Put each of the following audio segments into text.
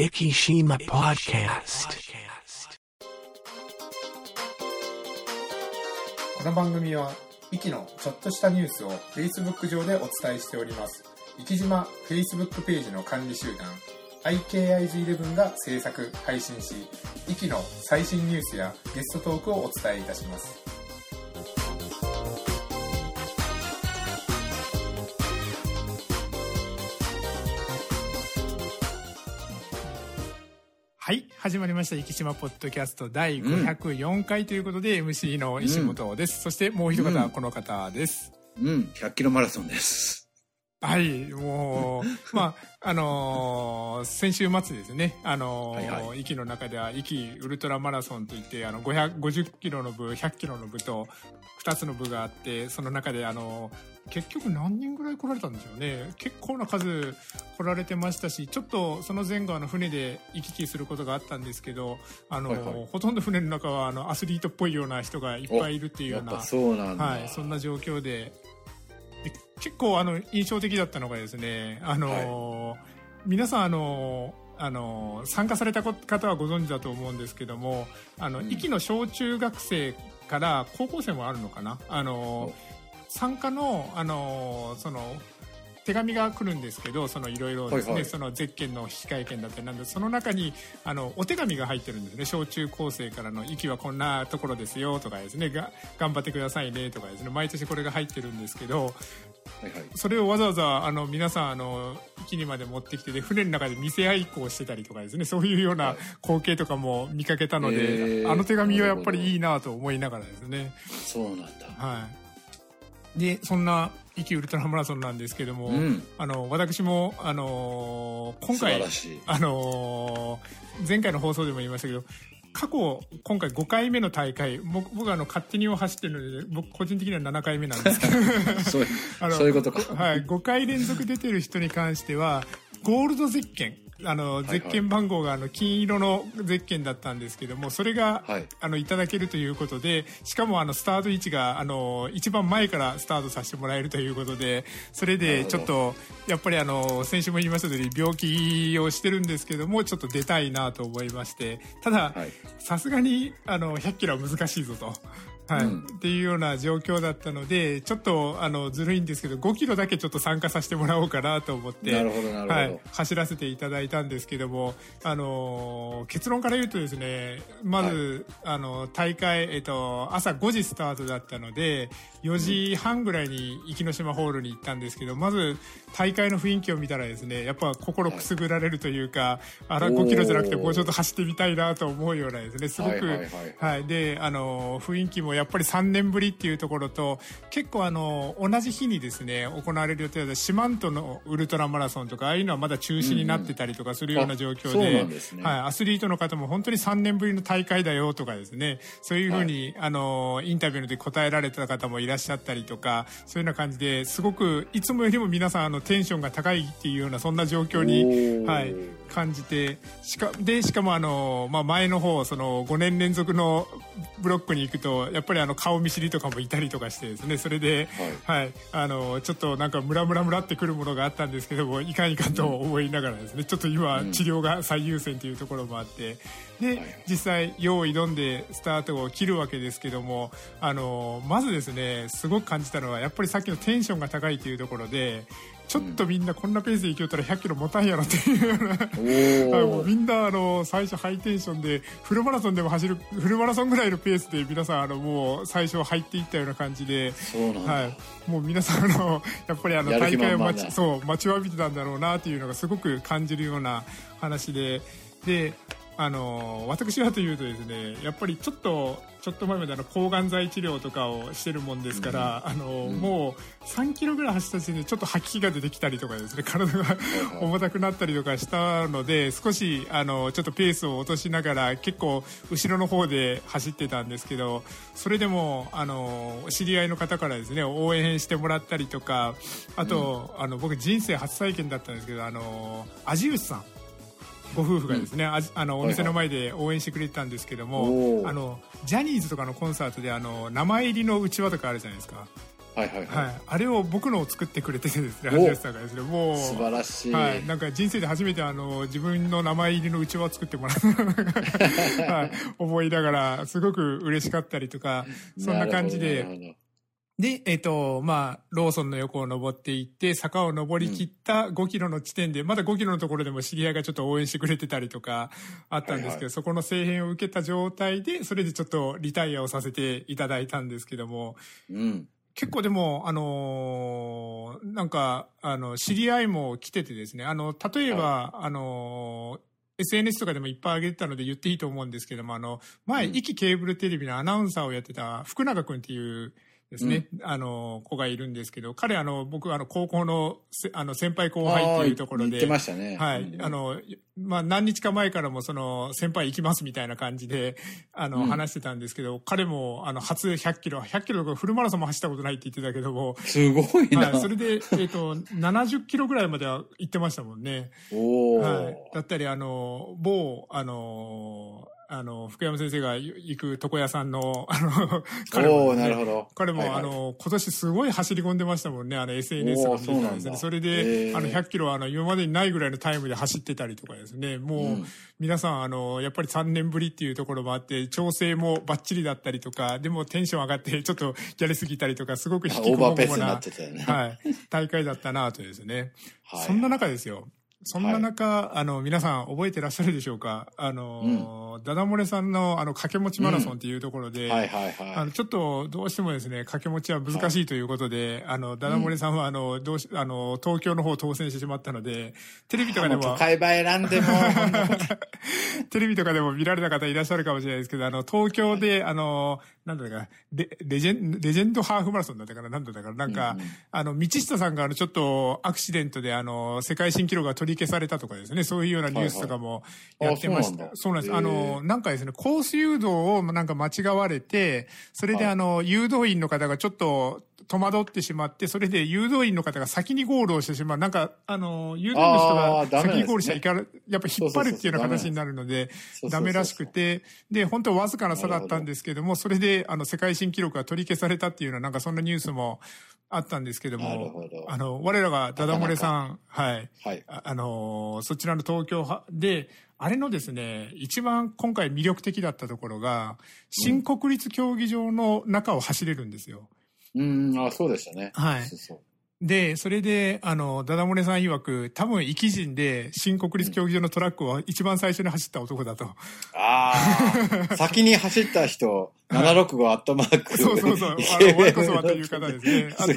Ikishima Podcast. この番組は、イキのちょっとしたニュースを Facebook 上でお伝えしております。生島 Facebook ページの管理集団、IKIG11 が制作、配信し、イキの最新ニュースやゲストトークをお伝えいたします。はい始まりました。生島ポッドキャスト第504回ということで、MC の石本です、そしてもう一方、うん。この方です。うん、100キロマラソンです。はいもうまああのー先週末ですね。あのーはいは息の中では息ウルトラマラソンといってあの550キロの部100キロの部と2つの部があってその中であの結局何人ぐらい来られたんでしょうね。結構な数来られてましたしちょっとその前後あの船で行き来することがあったんですけどあの、はいはい。ほとんど船の中はあのアスリートっぽいような人がいっぱいいるっていうようなうな。はい、そんな状況でで結構あの印象的だったのがですねあの、皆さんあのあの参加された方はご存知だと思うんですけどもあの、うん。の小中学生から高校生もあるのかな？あの参加のあのその手紙が来るんですけどそのいろいろですね、はいはい。そのゼッケンの引換券だったりなんでその中にあのお手紙が入ってるんですね。小中高生からの「息はこんなところですよ」とかですねが「頑張ってくださいね」とかですね。毎年これが入ってるんですけどはいはい。それをわざわざあの皆さんあの駅にまで持ってきてで船の中で見せ合いっこをしてたりとかですね。そういうようなはい。光景とかも見かけたので、へー。あの手紙はやっぱりいいなと思いながらですね。そうなんだ。はい、でそんな「息ウルトラマラソン」なんですけども、うん。あの私も、あのー今回。あのー前回の放送でも言いましたけど過去今回5回目の大会僕僕はあの勝手にを走ってるので僕個人的には7回目なんですけど そういうことか。はい、5回連続出てる人に関してはゴールドゼッケンあのいゼッケン番号があの金色のゼッケンだったんですけどもそれが、はいあのいただけるということでしかもあのスタート位置があの一番前からスタートさせてもらえるということでそれでちょっとやっぱりあの先週も言いました通り病気をしてるんですけどもちょっと出たいなと思いましてただはい。さすがにあの100キロは難しいぞと。はい。うん。っていうような状況だったのでちょっとあのずるいんですけど5キロだけちょっと参加させてもらおうかなと思って走らせていただいたんですけども、あのー結論から言うとですねまず、あの大会、えっと、朝5時スタートだったので4時半ぐらいに壱岐島ホールに行ったんですけどまず大会の雰囲気を見たらですねやっぱ心くすぐられるというか、あら5キロじゃなくてもうちょっと走ってみたいなと思うようなですねすごく、はいはいはいはい、であの雰囲気もやっぱり3年ぶりっていうところと結構あの同じ日にですね行われる予定だった四万十のウルトラマラソンとかああいうのはまだ中止になってたりとかするような状況で,、なんですね。はい、アスリートの方も本当に3年ぶりの大会だよとかですねそういうふうに、あのインタビューで答えられた方もいらっしゃったりとかそういうような感じですごくいつもよりも皆さんあのテンションが高いっていうようなそんな状況にはい、感じてしかでしかもあの、まあ、前の方その5年連続のブロックに行くとやっぱりあの顔見知りとかもいたりとかしてですねそれで、はい。あのちょっとなんかムラムラムラってくるものがあったんですけどもいかんいかんと思いながらですねちょっと今治療が最優先というところもあってで実際用意挑んでスタートを切るわけですけどもあのまずですねすごく感じたのはやっぱりさっきのテンションが高いというところでちょっとみんなこんなペースで行きよったら100キロ持たんやろっていう。よ。みんなあの最初ハイテンションでフルマラソンでも走るフルマラソンぐらいのペースで皆さんあのもう最初入っていったような感じで。はい、もう皆さんあのやっぱりあの大会を待ちそう待ちわびてたんだろうなっていうのがすごく感じるような話で。であの私はというとですねやっぱりちょっとちょっと前まであの抗がん剤治療とかをしてるもんですから、あのもう3キロぐらい走った時点でちょっと吐き気が出てきたりとかですね 体が重たくなったりとかしたので少しあのちょっとペースを落としながら結構後ろの方で走ってたんですけどそれでもあの知り合いの方からですね応援してもらったりとかあと、あの僕人生初体験だったんですけどあの味内さんご夫婦がですね、ああのお店の前で応援してくれてたんですけども、あのジャニーズとかのコンサートであの名前入りのうちわとかあるじゃないですか。はいはいはい。はい、あれを僕のを作ってくれててですねお。橋口さんがですね。もう素晴らしい。はい、なんか人生で初めてあの自分の名前入りのうちわを作ってもらった、はい、思いながらすごく嬉しかったりとかそんな感じでで、えっ、と、まあ、ローソンの横を登っていって、坂を登り切った5キロの地点で、まだ5キロのところでも知り合いがちょっと応援してくれてたりとかあったんですけど、はいはい。そこの声援を受けた状態で、それでちょっとリタイアをさせていただいたんですけども、うん。結構でも、あのーなんか、あの、知り合いも来ててですね、あの、例えば、あのー SNS とかでもいっぱい上げてたので言っていいと思うんですけども、あの、前、うん。壱岐ケーブルテレビのアナウンサーをやってた福永くんっていうですね、あの、子がいるんですけど、彼、あの、僕、あの、高校のせ、あの、先輩後輩っていうところで。って、ましたね。はい、うん。あ、の、まあ、何日か前からもその、先輩行きますみたいな感じで、あの、うん。話してたんですけど、彼も、あの、初100キロ、100キロとかフルマラソンも走ったことないって言ってたけども、すごいな。はい、それで、えっ、と、70キロぐらいまでは行ってましたもんね。おお、はい。だったり、あの、某、あの、あの、福山先生が行く床屋さんの、あの、彼もね、なるほど。彼も、はいはいあ、の、今年すごい走り込んでましたもんね、あの SNS を見てたらですね。それへで、ーあの、100キロは、あの、今までにないぐらいのタイムで走ってたりとかですね。もう、うん皆さん、あの、やっぱり3年ぶりっていうところもあって、調整もバッチリだったりとか、でもテンション上がって、ちょっとやりすぎたりとか、すごく引あきこもごもななってたよね。はい、大会だったなとですね。はいそんな中ですよ。そんな中、あの、皆さん覚えてらっしゃるでしょうか？あの、ダダ漏れさんの、あの、掛け持ちマラソンっていうところで、はいはいはい。あの、ちょっと、どうしてもですね、掛け持ちは難しいということで、あの、ダダ漏れさんは、あの、どうし、あの、東京の方を当選してしまったので、テレビとかでももう都、会場選んでも、テレビとかでも見られた方いらっしゃるかもしれないですけど、あの、東京で、あの、なんだかな、レレジェン、レジェンドハーフマラソンだったかな、なんだったかな、なんか、うんうん。あの、道下さんが、あの、ちょっと、アクシデントで、あの、世界新記録が取り消されたとかですね、そういうようなニュースとかもはいはい。やってました。あそうなんだ。そうなんです。あの、なんかですね、コース誘導をなんか間違われて、それではい。あの、誘導員の方がちょっと、戸惑ってしまって、それで誘導員の方が先にゴールをしてしまう。なんか、あの、誘導の人が先にゴールしちゃいかん、やっぱ引っ張るっていうような形になるので、ダメらしくて、で、本当わずかな差だったんですけども、それで、あの、世界新記録が取り消されたっていうような、なんかそんなニュースもあったんですけどもあの、我らがダダ漏れさん、はい。はい。ああのーそちらの東京はで、あれのですね、一番今回魅力的だったところが、新国立競技場の中を走れるんですよ。うん、あ、そうでしたね。はいそうそうで、それで、あの、ダダ漏れさん曰く、多分、生き人で、新国立競技場のトラックを一番最初に走った男だと。ああ、先に走った人、765アットマーク。そうそうそう。あの、我こそはという方ですね。あと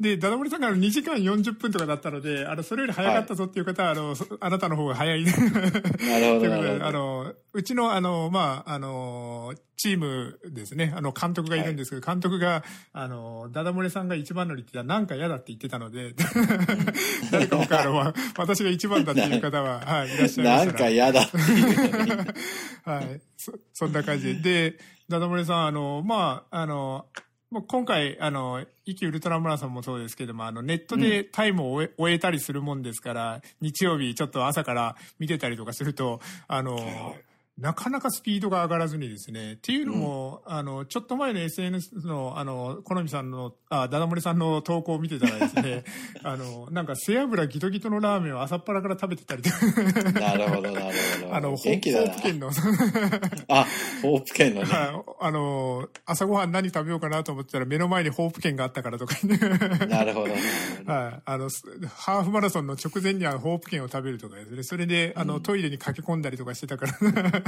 で、ダダモリさんが2時間40分とかだったので、あの、それより早かったぞっていう方は、あの、そあなたの方が早い。なるほど、ということで。あの、うちの、あの、まあ、あの、チームですね、あの、監督がいるんですけど、監督が、あの、ダダ漏れさんが一番乗りって言ったら、なんか嫌だって言ってたので、誰か他の、私が一番だっていう方は、はい、いらっしゃいましたら。なんか嫌だっていうのに。はい。そ、そんな感じで。で、ダダさん、あの、まあ、あの、もう今回、あの、イキウルトラマラソンもそうですけども、あの、ネットでタイムを終え,、終えたりするもんですから、日曜日ちょっと朝から見てたりとかすると、あの、はいなかなかスピードが上がらずにですね。っていうのも、あの、ちょっと前の SNS の、あの、好みさんの、あ、ダダ漏れさんの投稿を見てたらですね、あの、なんか背脂ギトギトのラーメンを朝っぱらから食べてたりとか、なるほど、なるほど。あの、ホ元気だなープ。県の、あ、ホープ県のね。はいあの、朝ごはん何食べようかなと思ってたら目の前にホープ券があったからとかね。なるほど。はい。あの、すハーフマラソンの直前にはホープ券を食べるとかですね。それで、あの、トイレに駆け込んだりとかしてたから、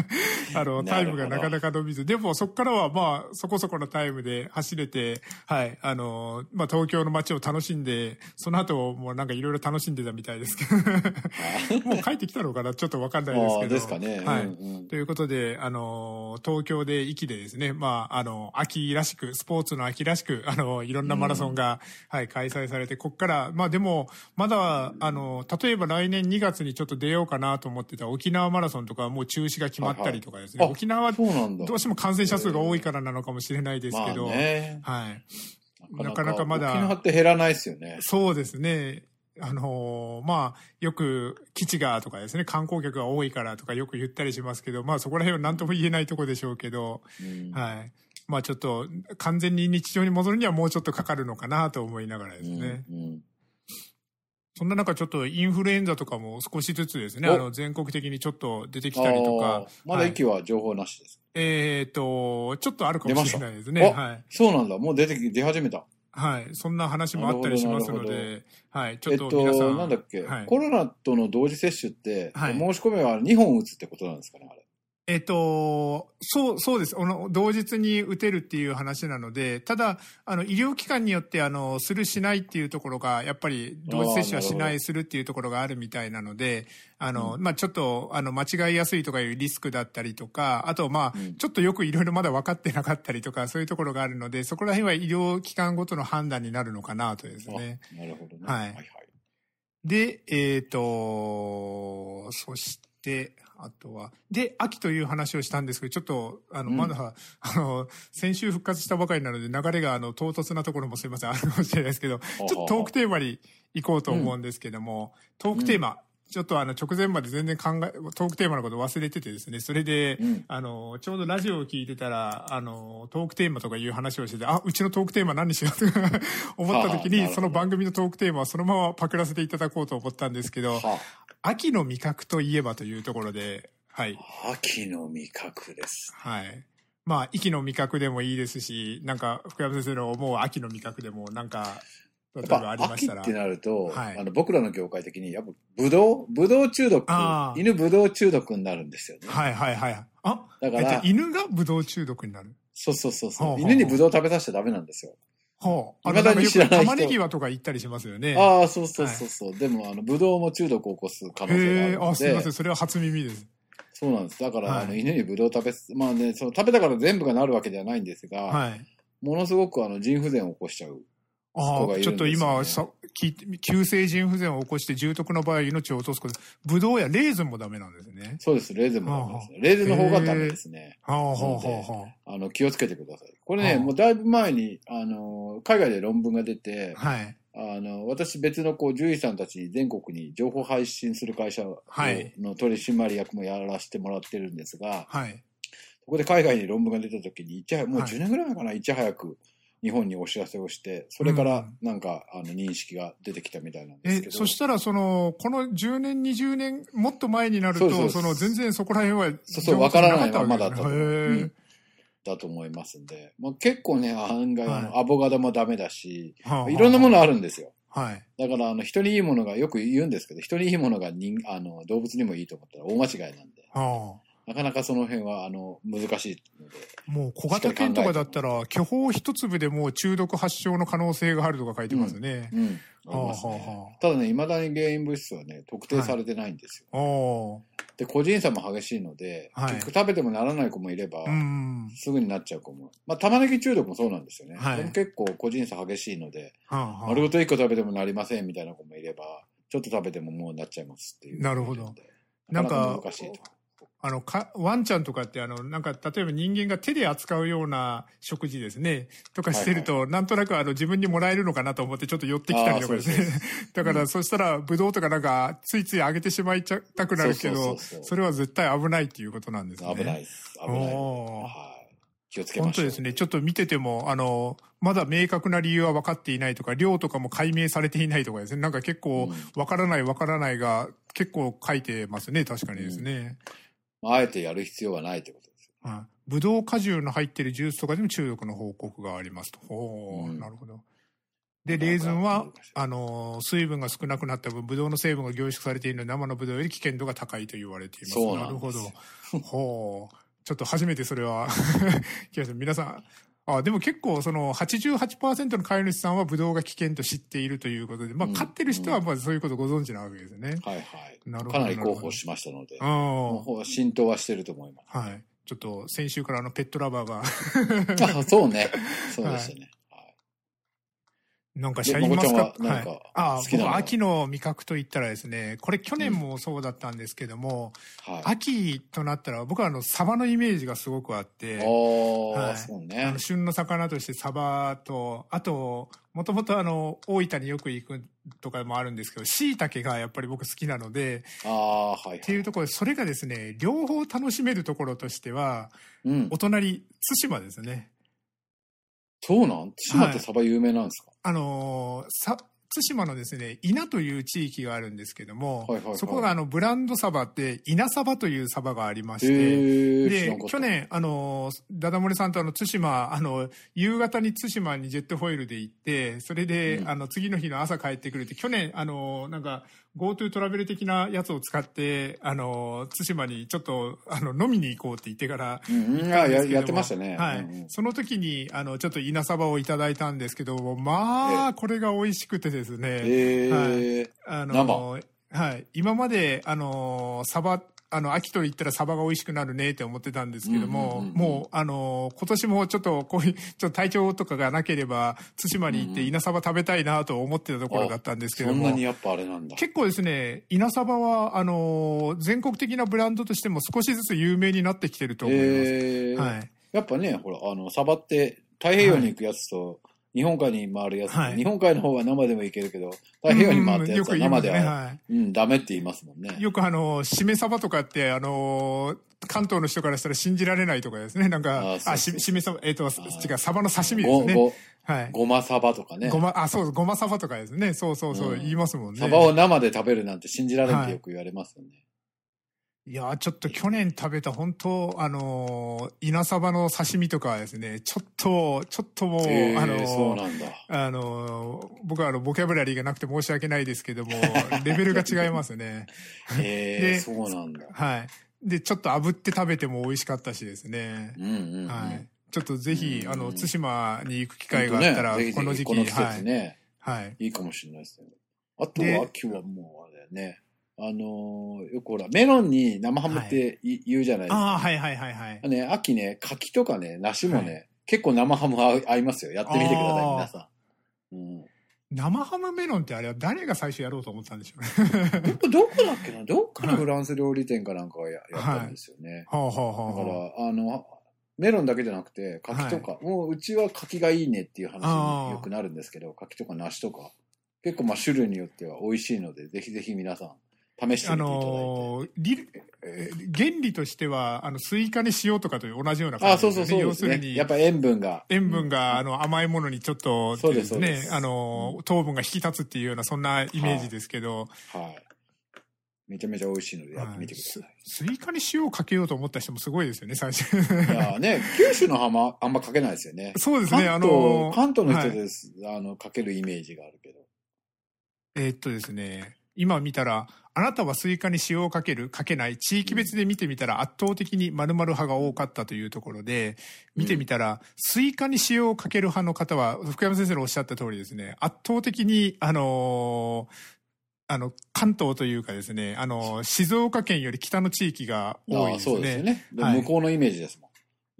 あの、タイムがなかなか伸びず。でも、そこからは、まあ、そこそこのタイムで走れて、はい。あの、まあ、東京の街を楽しんで、その後、もうなんかいろいろ楽しんでたみたいですけど、もう帰ってきたのかな？ちょっとわかんないですけど。ですかねはい。うんうんということで、あの、東京で駅でですね、まあ、あの、秋らしく、スポーツの秋らしく、あの、いろんなマラソンが、はい、開催されて、こっから、まあでも、まだ、あの、例えば来年2月にちょっと出ようかなと思ってた沖縄マラソンとかはもう中止が決まったりとかですね、はいはい沖縄はそうなんだ。どうしても感染者数が多いからなのかもしれないですけど、まあね、はい。なかなかまだ沖縄って減らないですよね。そうですね。あのーまあ、よく基地がとかですね、観光客が多いからとかよく言ったりしますけど、まあそこら辺は何とも言えないとこでしょうけど、うんはい。まあちょっと完全に日常に戻るにはもうちょっとかかるのかなと思いながらですね。うんうんそんな中ちょっとインフルエンザとかも少しずつですね、おあの全国的にちょっと出てきたりとあかー、まだ息は情報なしです。えっ、と、ちょっとあるかもしれないですね。はい。そうなんだ。もう出てき、出始めた。はい。そんな話もあったりしますので、はい。ちょえっっと皆さん。と、なんだっけ、はいコロナとの同時接種って、はい申し込めは2本打つってことなんですかね、あれ。えっと、そう、そうです。あの、同日に打てるっていう話なので、ただ、あの、医療機関によって、あの、するしないっていうところが、やっぱり、同時接種はしない、するっていうところがあるみたいなので、あの、うまあちょっと、あの、間違いやすいとかいうリスクだったりとか、あと、まあうんちょっとよくいろいろまだ分かってなかったりとか、そういうところがあるので、そこら辺は医療機関ごとの判断になるのかなとですね。あなるほどね。はいはいはい。で、えっ、と、そして、あとは、で、秋という話をしたんですけど、ちょっと、あの、うん。まだ、あの、先週復活したばかりなので、流れが、あの、唐突なところもすいません、あるかもしれないですけど、ちょっとトークテーマに行こうと思うんですけども、トークテーマ、ちょっとあの、直前まで全然考え、トークテーマのこと忘れててですね、それで、うんあの、ちょうどラジオを聞いてたら、あの、トークテーマとかいう話をしてて、あ、うちのトークテーマ何にしようとか 思った時に、その番組のトークテーマはそのままパクらせていただこうと思ったんですけど、は秋の味覚といえばというところで、はい。あ、秋の味覚です。はい。まあ、秋の味覚でもいいですし、なんか、福山先生の思う秋の味覚でも、なんか、例えばやっぱありましたら。秋ってなると、はいあの僕らの業界的にやっぱブドウブドウ中毒犬ブドウ中毒になるんですよね、はいはいはい。あ、だからえっと犬がブドウ中毒になる？そうそうそうそう、犬にブドウ食べさせちゃダメなんですよ、ほう。あ未だにの、知らない人玉ねぎはとか言ったりしますよね。ああそうそうそうそう、でもあのブドウも中毒を起こす可能性があるのあ、すみませでん。それは初耳です。そうなんですだから、はいあの犬にブドウ食べすまあねその食べたから全部がなるわけではないんですが、はい。ものすごくあの腎不全を起こしちゃうちょっと今、さ急性腎不全を起こして重篤の場合命を落とすこと。ブドウやレーズンもダメなんですね。そうです。レーズンもダメですね。レーズンの方がダメですね。はあはあはなのであはあ。の気をつけてください。これね、はあ。もうだいぶ前にあの海外で論文が出て、あ。はい。あの、私別のこう獣医さんたちに全国に情報配信する会社をはい。の取締役もやらせてもらってるんですが、はい。そこで海外に論文が出た時にいち早く、もうはい。10年ぐらい前かな、いち早く日本にお知らせをして、それからうんなんか、あの認識が出てきたみたいなんですえけ、ど。そしたら、その、この10年、20年、もっと前になると、その、全然そこら辺は、そうそうわからないままだったとねだと思いますんで、まあ、結構ね、案外、あはいのアボカドもダメだし、はあはあいろんなものあるんですよ。はい。だから、あの、人にいいものがよく言うんですけど、人にいいものが人あの動物にもいいと思ったら大間違いなんで。はあ。なかなかその辺は、あの、難しいので。もう小型犬とかだったら、巨峰一粒でもう中毒発症の可能性があるとか書いてますね。うん。あはありますねはあはあただね、未だに原因物質はね、特定されてないんですよ。おで、個人差も激しいので、はい結局食べてもならない子もいれば、うん。すぐになっちゃう子も。まあ、玉ねぎ中毒もそうなんですよね。はいでも結構個人差激しいので、丸ごと1個食べてもなりませんみたいな子もいれば、ちょっと食べてももうなっちゃいますっていう。なるほど。なんかか難しいと。あの、か、ワンちゃんとかって、あの、なんか、例えば人間が手で扱うような食事ですね、とかしてると、なんとなくあの、自分にもらえるのかなと思ってちょっと寄ってきたりとかですね。だから、うんそしたら、ブドウとかなんか、ついついあげてしまいちゃたくなるけどそれは絶対危ないっていうことなんですね。危ないです。危ないい。気をつけましょう。本当ですね。ちょっと見てても、あの、まだ明確な理由は分かっていないとか、量とかも解明されていないとかですね。なんか結構、分からない分からないが結構書いてますね。確かにですね。まああえてやる必要はないということです。はい。ブドウ果汁の入ってるジュースとかでも中毒の報告がありますと。ほう、うんなるほど。で、レーズンはあの、水分が少なくなった分、ブドウの成分が凝縮されているので、生のブドウより危険度が高いと言われています。そうなするほど。ほう。ちょっと初めてそれは。皆さん、あ、でも結構その88%の飼い主さんはブドウが危険と知っているということで、まあうん飼ってる人はまあそういうことご存知なわけですよね。はいはい。なるほどかなり広報しましたので、うん。もう浸透はしてると思います。はい。ちょっと先週からあのペットラバーがあ、そうね。そうでしたね。はいなんかシャインマスカット。はい、ああ秋の味覚と言ったらですね、これ去年もそうだったんですけども、はい。秋となったら僕はあのサバのイメージがすごくあって、はいそうあねの。旬の魚としてサバと、あと、もともとあの、大分によく行くとかもあるんですけど、椎茸がやっぱり僕好きなので、ああ、はい、はい。っていうところで、それがですね、両方楽しめるところとしては、うんお。隣、対馬ですね。そうなん？対馬ってサバ有名なんですか、あのーさ対馬のですね稲という地域があるんですけども、はいはいはい。そこがあのブランドサバって稲サバというサバがありまして、で去年、あのダダ漏れさんとあの対馬あの夕方に対馬にジェットフォイルで行ってそれで、うん。あの次の日の朝帰ってくるって去年あのなんか GoTo トラベル的なやつを使ってあの対馬にちょっとあの飲みに行こうって言ってからうんあややってましたね。はい。うんうん。その時にあのちょっと稲サバをいただいたんですけどまあ、これが美味しくてですね、えー。あのはい、今まであのサバあの秋と言ったらサバが美味しくなるねって思ってたんですけども、もうあの今年もちょっとこういう ちょっと体調とかがなければ対馬に行って稲サバ食べたいなと思ってたところだったんですけどもそんなにやっぱあれなんだ。結構ですね稲サバはあの全国的なブランドとしても少しずつ有名になってきてると思います、えー。はい。やっぱね、ほら、あの、サバって太平洋に行くやつと、日本海に回るやつと、はい日本海の方は生でもいけるけど、太平洋に回ったやつは生では、うんよく言いますねはいうん、ダメって言いますもんね。よくあの、しめ鯖とかって、あの、関東の人からしたら信じられないとかですね。なんか、あししめ鯖、えっ、と、ー違う、鯖の刺身ですね。ごごはい。ごまサバとかね。ごま、あ、そう、ごま鯖とかですね。そうそうそう、うん言いますもんね。サバを生で食べるなんて信じられんってよく言われますよね。いやーちょっと去年食べた本当あのー稲サバの刺身とかはですね、ちょっと、ちょっともう、えーあの。あのー僕はあの、ボキャブラリーがなくて申し訳ないですけども、レベルが違いますね。えー、でそうなんだ。はい。で、ちょっと炙って食べても美味しかったしですね。うんうん、うん。はい。ちょっとぜひ、うんあの、対馬に行く機会があったら、ねこの時期この季はい。はい。い、いかもしれないですね。あとでは秋はもうあれだよね。あのーよくほら、メロンに生ハムってい、言うじゃないですか。ああ、はいはいはいはい。ね、秋ね、柿とかね、梨もね、は結構生ハム合う合いますよ。やってみてください、皆さん。うん。生ハムメロンってあれは誰が最初やろうと思ったんでしょうね。どこ、どこだっけな？どっかのフランス料理店かなんかがや,、やったんですよね。はあはあだはあかはら、あの、メロンだけじゃなくて、柿とか、もううちは柿がいいねっていう話によくなるんですけど、柿とか梨とか、結構まあ種類によっては美味しいので、ぜひぜひ皆さん、試してあみていただいて。のー理えー原理としては、あの、スイカに塩とかと同じようなあ、感じそうそうそう要でするにやっ、ぱ塩分が。塩分が、あの、甘いものにちょっと、そうですねあのー、糖分が引き立つっていうような、そんなイメージですけど、はい。めちゃめちゃ美味しいのでやってみてください。はいススイカに塩をかけようと思った人もすごいですよね、最初。いやね、九州の方はあんまかけないですよね。そうですね、あのー関東の人はいです、あの、かけるイメージがあるけど。えーっとですね、今見たら、あなたはスイカに塩をかけるかけない地域別で見てみたら圧倒的に〇〇派が多かったというところで、見てみたら、スイカに塩をかける派の方は、福山先生のおっしゃった通りですね、圧倒的に、あのーあの、関東というかですね、あのー静岡県より北の地域が多いですそうですよね。はい向こうのイメージですもん。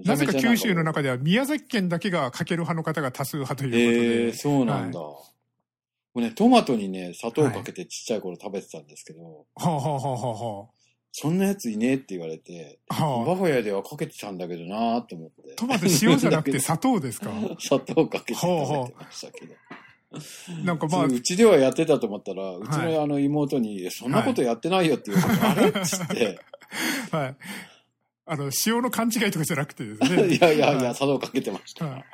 なぜか九州の中中では宮崎県だけがかける派の方が多数派ということで。えー、そうなんだ。これね、トマトにね、砂糖かけてちっちゃい頃食べてたんですけど、はあはあはあはあそんなやついねえって言われて、はあ。は我が家ではかけてたんだけどなーって思って。あ、トマト塩じゃなくて 砂糖ですか？砂糖かけて食べてましたけど。なんかまあう、ちではやってたと思ったら、うちはいのあの妹に、いやそんなことやってないよって言うから、あれ？っつって、はい。あの、塩の勘違いとかじゃなくてですね。いやいやいや、はい砂糖かけてました。はい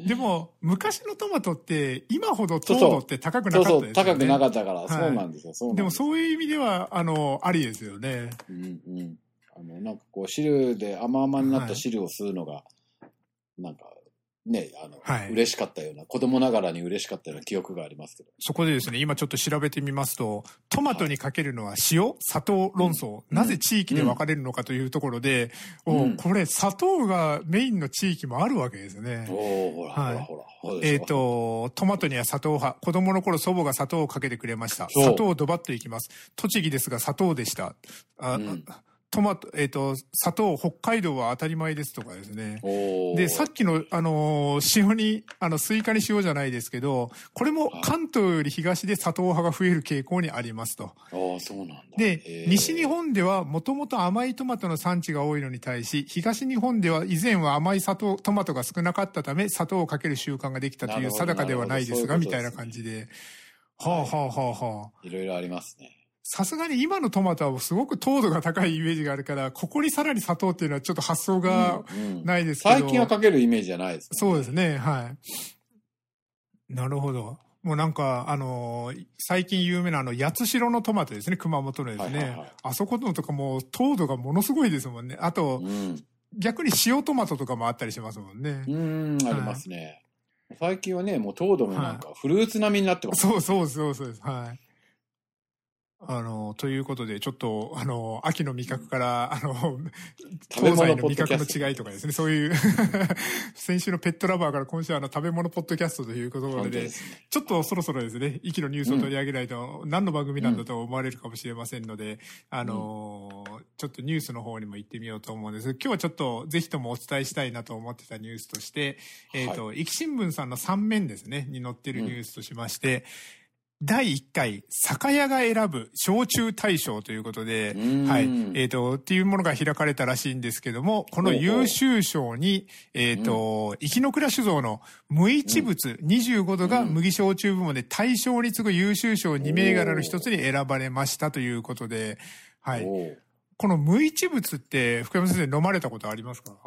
でも、昔のトマトって、今ほど糖度って高くなそうそう、かったですよね。高くなかったから、いそうなんですよ、そうでもそういう意味では、あの、ありですよね。うんうん。あの、なんかこう、汁で甘々になった汁を吸うのが、なんか、ね、あの、はい嬉しかったような、子供ながらに嬉しかったような記憶がありますけど。そこでですね、今ちょっと調べてみますと、トマトにかけるのは塩、砂糖論争、うんなぜ地域で分かれるのかというところで、うんおこれ砂糖がメインの地域もあるわけですね。おおほら、はいほらほら。えっ、と、トマトには砂糖派。子供の頃祖母が砂糖をかけてくれました。砂糖をドバッといきます。栃木ですが砂糖でした。あうんトマト、えっ、と、砂糖、北海道は当たり前ですとかですね。で、さっきの、あのー塩に、あの、スイカに塩じゃないですけど、これもはい関東より東で砂糖派が増える傾向にありますと。ああ、そうなんだ。で、西日本ではもともと甘いトマトの産地が多いのに対し、東日本では以前は甘い砂糖、トマトが少なかったため、砂糖をかける習慣ができたという定かではないですが、なるほどみたいな感じで。はあはあはあはあ。いろいろありますね。さすがに今のトマトはすごく糖度が高いイメージがあるから、ここにさらに砂糖っていうのはちょっと発想がうんないですけど。最近はかけるイメージじゃないです、そうですね、はい。なるほど。もうなんか、あのー最近有名なあの、八代のトマトですね、熊本のですね。はいはいはいあそこのとかもう糖度がものすごいですもんね。あと、うん。逆に塩トマトとかもあったりしますもんね。うん、ありますね。最近はね、もう糖度もなんかフルーツ並みになってます。そうそうそうそうです。はい。あの、ということで、ちょっと、あの、秋の味覚から、あの、東西の味覚の違いとかですね、そういう、先週のペットラバーから今週はあの、食べ物ポッドキャストということで、で。ちょっとそろそろですね、息のニュースを取り上げないと、何の番組なんだと思われるかもしれませんので、あのーちょっとニュースの方にも行ってみようと思うんです。今日はちょっとぜひともお伝えしたいなと思ってたニュースとして、えっ、と、壱岐新聞さんの3面ですね、に載ってるニュースとしまして、第1回、酒屋が選ぶ焼酎大賞ということで、うん。はい。えっ、と、っていうものが開かれたらしいんですけども、この優秀賞に、えっ、と、生きの倉酒造の無一物25度が麦焼酎部門で大賞に次ぐ優秀賞2銘柄の一つに選ばれましたということで、はい。この無一物って、福山先生飲まれたことありますか？い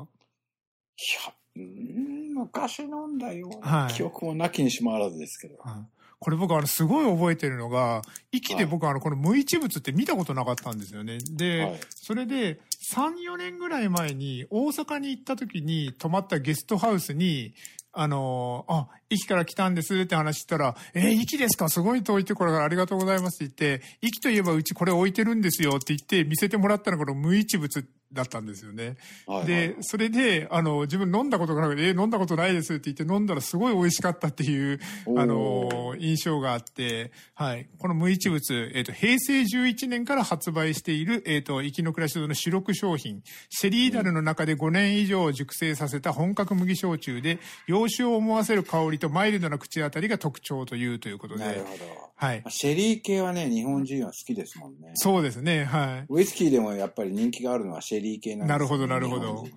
や、うん昔飲んだよ。うはない。記憶もなきにしもあらずですけど。はいこれ僕あのすごい覚えてるのが、息で僕あのこの無一物って見たことなかったんですよね。で、はい。それで3、4年ぐらい前に大阪に行った時に泊まったゲストハウスに、あのーあ、息から来たんですって話したら、えー、息ですか？すごい遠いところからありがとうございますって言って、息といえばうちこれ置いてるんですよって言って見せてもらったのがこの無一物だったんですよね。はいはいで、それで、あの、自分飲んだことがなくて、えー飲んだことないですって言って飲んだらすごい美味しかったっていう、あの、印象があって、はい。この無一物、えっ、と、平成11年から発売している、えっ、と、生きの暮らしの主力商品、シェリーダルの中で5年以上熟成させた本格麦焼酎で、洋酒を思わせる香りとマイルドな口当たりが特徴というということで、なるほど。はい。シェリー系はね、日本人は好きですもんね。そうですね、はい。ウイスキーでもやっぱり人気があるのはシェリー系なんですよなるほどなるほど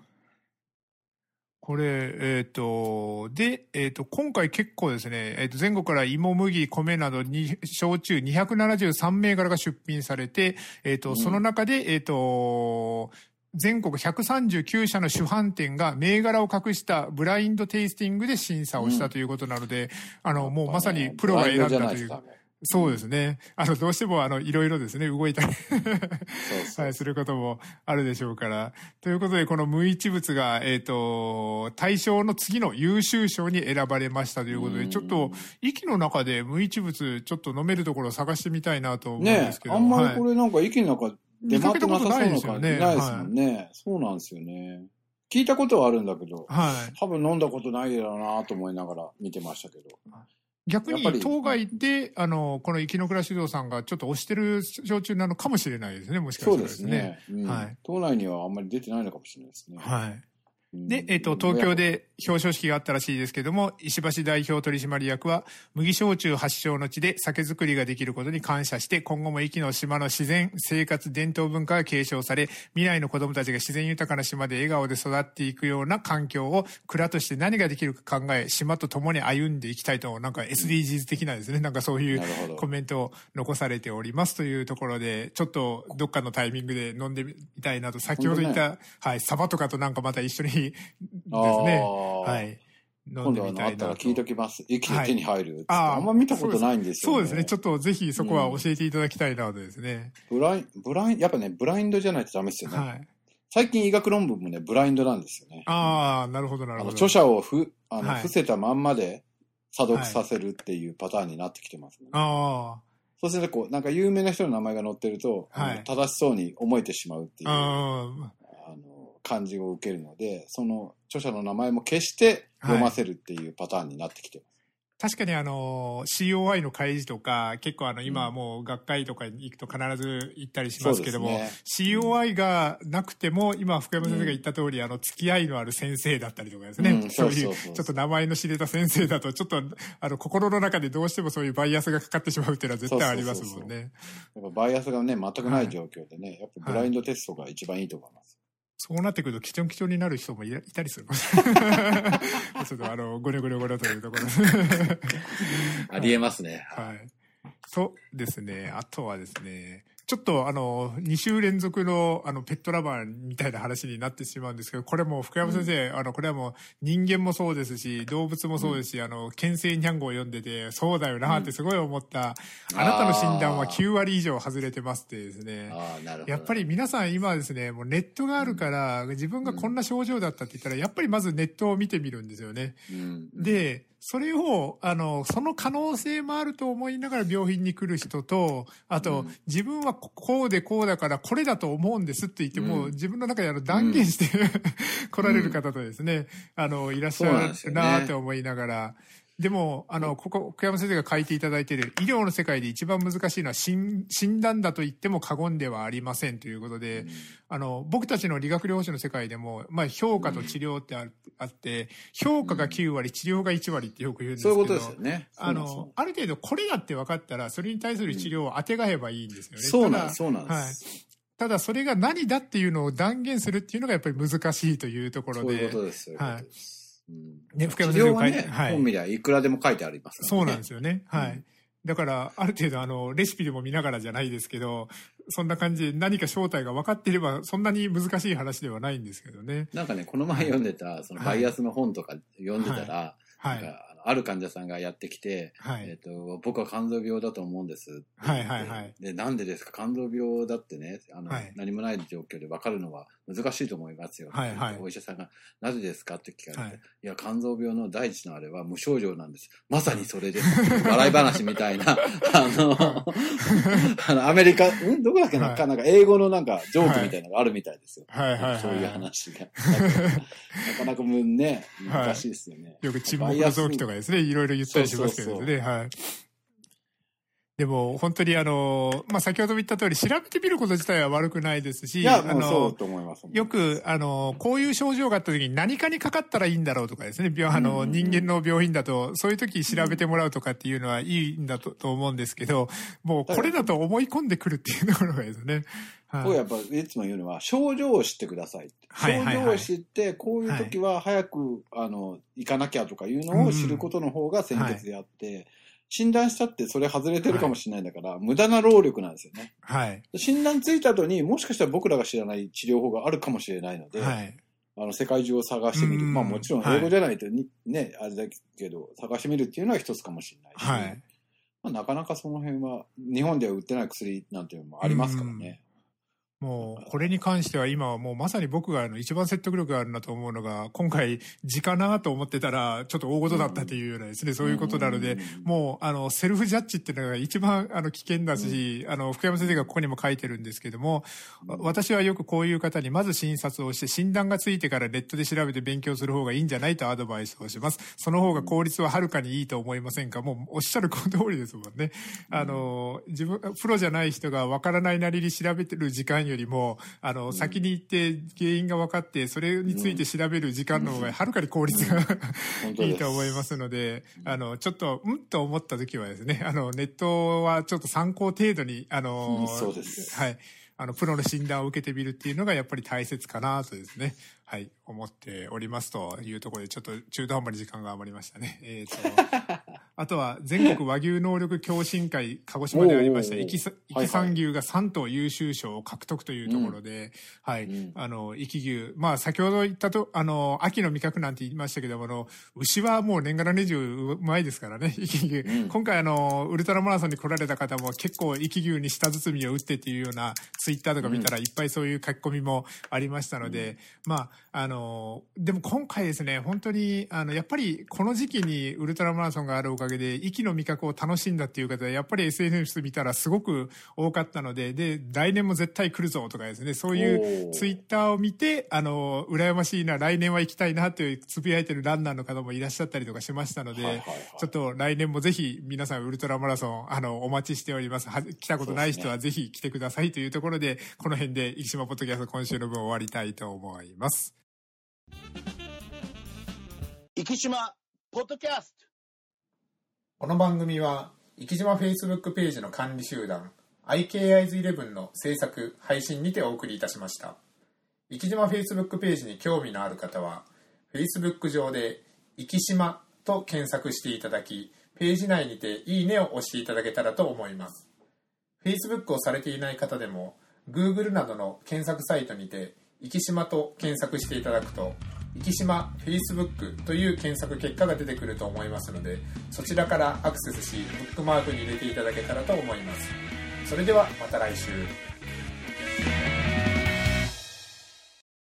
これ、えっ、と、で、えっ、と、今回結構ですね、えっ、と、全国から芋、麦、米などに、焼酎273銘柄が出品されて、えっ、と、うんその中で、えっ、と、全国139社の主販店が銘柄を隠したブラインドテイスティングで審査をしたということなので、あの、もうまさにプロが選んだというそうですね。あの、どうしても、あの、いろいろですね、動いたり。はい、することもあるでしょうから。ということで、この無一物が、えっ、と、大賞の次の優秀賞に選ばれましたということで、うんちょっと、息の中で無一物、ちょっと飲めるところを探してみたいなと思うんでねすけど。あんまりこはいれなんか息の中出回ってなさそうな感じ見かけたことないですよねないですもんね。そうなんですよね。聞いたことはあるんだけど、はい。多分飲んだことないだろうなと思いながら見てましたけど。逆に当該で、あの、この生きの倉酒造さんがちょっと推してる焼酎なのかもしれないですね、もしかしたそうでらですすね。はい島内にはあんまり出てないのかもしれないですね。はい。うん。で、えっ、と、東京で表彰式があったらしいですけども、石橋代表取締役は、麦焼酎発祥の地で酒造りができることに感謝して、今後も壱岐の島の自然、生活、伝統文化が継承され、未来の子供たちが自然豊かな島で笑顔で育っていくような環境を、蔵として何ができるか考え、島と共に歩んでいきたいと、なんか SDGs 的なですね、なんかそういうコメントを残されておりますというところで、ちょっとどっかのタイミングで飲んでみたいなと、先ほど言った、はい、サバとかとなんかまた一緒にですね、はい、飲ん今度でみたいなと。あったら聞いときます。息で手に入るっつって、あーあんま見たことないんですよね。そうですね。ちょっとぜひそこは教えていただきたいなとですね。ブライン、ブライン、やっぱね、ブラインドじゃないとダメですよね。はい。最近医学論文もね、ブラインドなんですよね。ああ、なるほどなるほど。著者をふあの、はい伏せたまんまで査読させるっていうパターンになってきてますね。あそうするとこう、なんか有名な人の名前が載ってると、はい正しそうに思えてしまうっていうあ、あ感じを受けるので、その著者の名前も消して読ませるっていうパターンになってきてます。確かにあの、COI の会示とか、結構あの、今はもう学会とかに行くと必ず行ったりしますけども、そうです COI がなくても、今福山先生が言った通り、あの、付き合いのある先生だったりとかですね、うんそういう、ちょっと名前の知れた先生だと、ちょっと、あの、心の中でどうしてもそういうバイアスがかかってしまうっていうのは絶対ありますもんね。やっぱバイアスがね、全くない状況でね、やっぱブラインドテストが一番いいと思います。そうなってくると、きちょんきちょんになる人もいたりする。ちょっとあの、ごにょごにょごにょというところで。ありえますね。はい。そうですね。あとはですね、ちょっとあの、2週連続のあの、ペットラバーみたいな話になってしまうんですけど、これも福山先生、あの、これはもう人間もそうですし、動物もそうですし、あの、牽制ニャンゴを読んでて、そうだよなってすごい思った、あなたの診断は9割以上外れてますってですね。ああ、なるほど。やっぱり皆さん今はですね、もうネットがあるから、自分がこんな症状だったって言ったら、やっぱりまずネットを見てみるんですよね。うん、で、それを、あの、その可能性もあると思いながら病院に来る人と、あと、うん。自分はこうでこうだからこれだと思うんですって言っても、うん。自分の中であの断言して、来られる方とですね、あの、いらっしゃるなって思いながら、でも、あの、ここ、福山先生が書いていただいている医療の世界で一番難しいのは診診断だと言っても過言ではありませんということで、あの、僕たちの理学療法士の世界でも、まあ、評価と治療ってああって、評価が9割、治療が1割ってよく言うんですけど、そういうことですよね。あのある程度これだって分かったら、それに対する治療を当てがえばいいんですよね。ただそうなんです、そうなんです。はい。ただ、それが何だっていうのを断言するっていうのがやっぱり難しいというところそういうで。ことです。そういうことはいです。うんね福山治療はねはい本見りゃいくらでも書いてありますねそうなんですよね。はうい。だから、ある程度、あの、レシピでも見ながらじゃないですけど、そんな感じで何か正体が分かっていれば、そんなに難しい話ではないんですけどね。なんかね、この前読んでた、そのバイアスの本とか読んでたら、はい。ある患者さんがやってきて、はい。えっと、僕は肝臓病だと思うんですはい。はいはいで、なんでですか？肝臓病だってね、あの、はい何もない状況で分かるのは難しいと思いますよ。はいはいお医者さんが、なぜですかって聞かれて、はいい、や、肝臓病の第一のあれは無症状なんです。まさにそれです。笑い話みたいな、あの、あのアメリカ、ん？どこだっけな,、はいなんか英語のなんかジョークみたいなのがあるみたいですよ。はいはいはい。そういう話が。なかなかむね、はい難しいですよね。よく沈黙の臓器とかですね、いろいろ言ったりしますけどね、はい。でも、本当にあの、まあ、先ほども言った通り、調べてみること自体は悪くないですし、いや、あの、と思います。よく、あの、こういう症状があった時に何かにかかったらいいんだろうとかですね、病あの、うん。人間の病院だと、そういう時調べてもらうとかっていうのはいいんだとと思うんですけど、もうこれだと思い込んでくるっていうところがですね、はい。僕やっぱいつも言うのは症状を知ってください症状を知ってこういう時は早く、あの行かなきゃとかいうのを知ることの方が先決であって、診断したってそれ外れてるかもしれないんだから、無駄な労力なんですよねはい。診断ついた後にもしかしたら僕らが知らない治療法があるかもしれないので、はい。あの世界中を探してみる、うんまあもちろん英語じゃないとに、ねあれだけど探してみるっていうのは一つかもしれないし、はい。まあ、なかなかその辺は日本では売ってない薬なんていうのもありますからね。もう、これに関しては今はもうまさに僕があの一番説得力があるなと思うのが、今回、字かなと思ってたら、ちょっと大事だったっていうようなですね、そういうことなので、もう、あの、セルフジャッジっていうのが一番、あの、危険だし、あの、福山先生がここにも書いてるんですけども、私はよくこういう方にまず診察をして、診断がついてからネットで調べて勉強する方がいいんじゃないとアドバイスをします。その方が効率ははるかにいいと思いませんかもう、おっしゃる通りですもんね。あの、自分、プロじゃない人がわからないなりに調べてる時間よりも、あの、先に行って原因が分かって、それについて調べる時間の方がはるかに効率が、いいと思いますので、あの、ちょっと、うんと思った時はですね、あの、ネットはちょっと参考程度に、あの、う んそうです。はい。あの、プロの診断を受けてみるっていうのがやっぱり大切かなとですね、はい、思っておりますというところで、ちょっと中途半端に時間が余りましたね。えっ、と、あとは全国和牛能力共進会、鹿児島でありました、生き産牛が3頭優秀賞を獲得というところで、はい、うん。あの、生き牛、まあ先ほど言ったと、あの、秋の味覚なんて言いましたけども、あの、牛はもう年がら年中うまいですからね、生き牛。うん。今回あの、ウルトラマラソンに来られた方も結構生き牛に舌包みを打ってっていうようなツイッターとか見たらいっぱいそういう書き込みもありましたので、まあ、あの、でも今回ですね、本当に、あの、やっぱりこの時期にウルトラマラソンがあるおかげで、息の味覚を楽しんだっていう方は、やっぱり SNS 見たらすごく多かったので、で、来年も絶対来るぞとかですね、そういうツイッターを見て、あの、羨ましいな、来年は行きたいなというつぶやいてるランナーの方もいらっしゃったりとかしましたので、はいはいはいちょっと来年もぜひ皆さんウルトラマラソン、あの、お待ちしております。は来たことない人はぜひ来てくださいというところで、この辺で、生島ポッドキャスト今週の分終わりたいと思います。生島ポッドキャストこの番組は、生島 Facebook ページの管理集団、IKIs11 の制作、配信にてお送りいたしました。生島 Facebook ページに興味のある方は、Facebook 上で、生島と検索していただき、ページ内にていいねを押していただけたらと思います。Facebook をされていない方でも Google などの検索サイトにて「生島」と検索していただくと「生島 Facebook という検索結果が出てくると思いますのでそちらからアクセスしブックマークに入れていただけたらと思います。それではまた来週。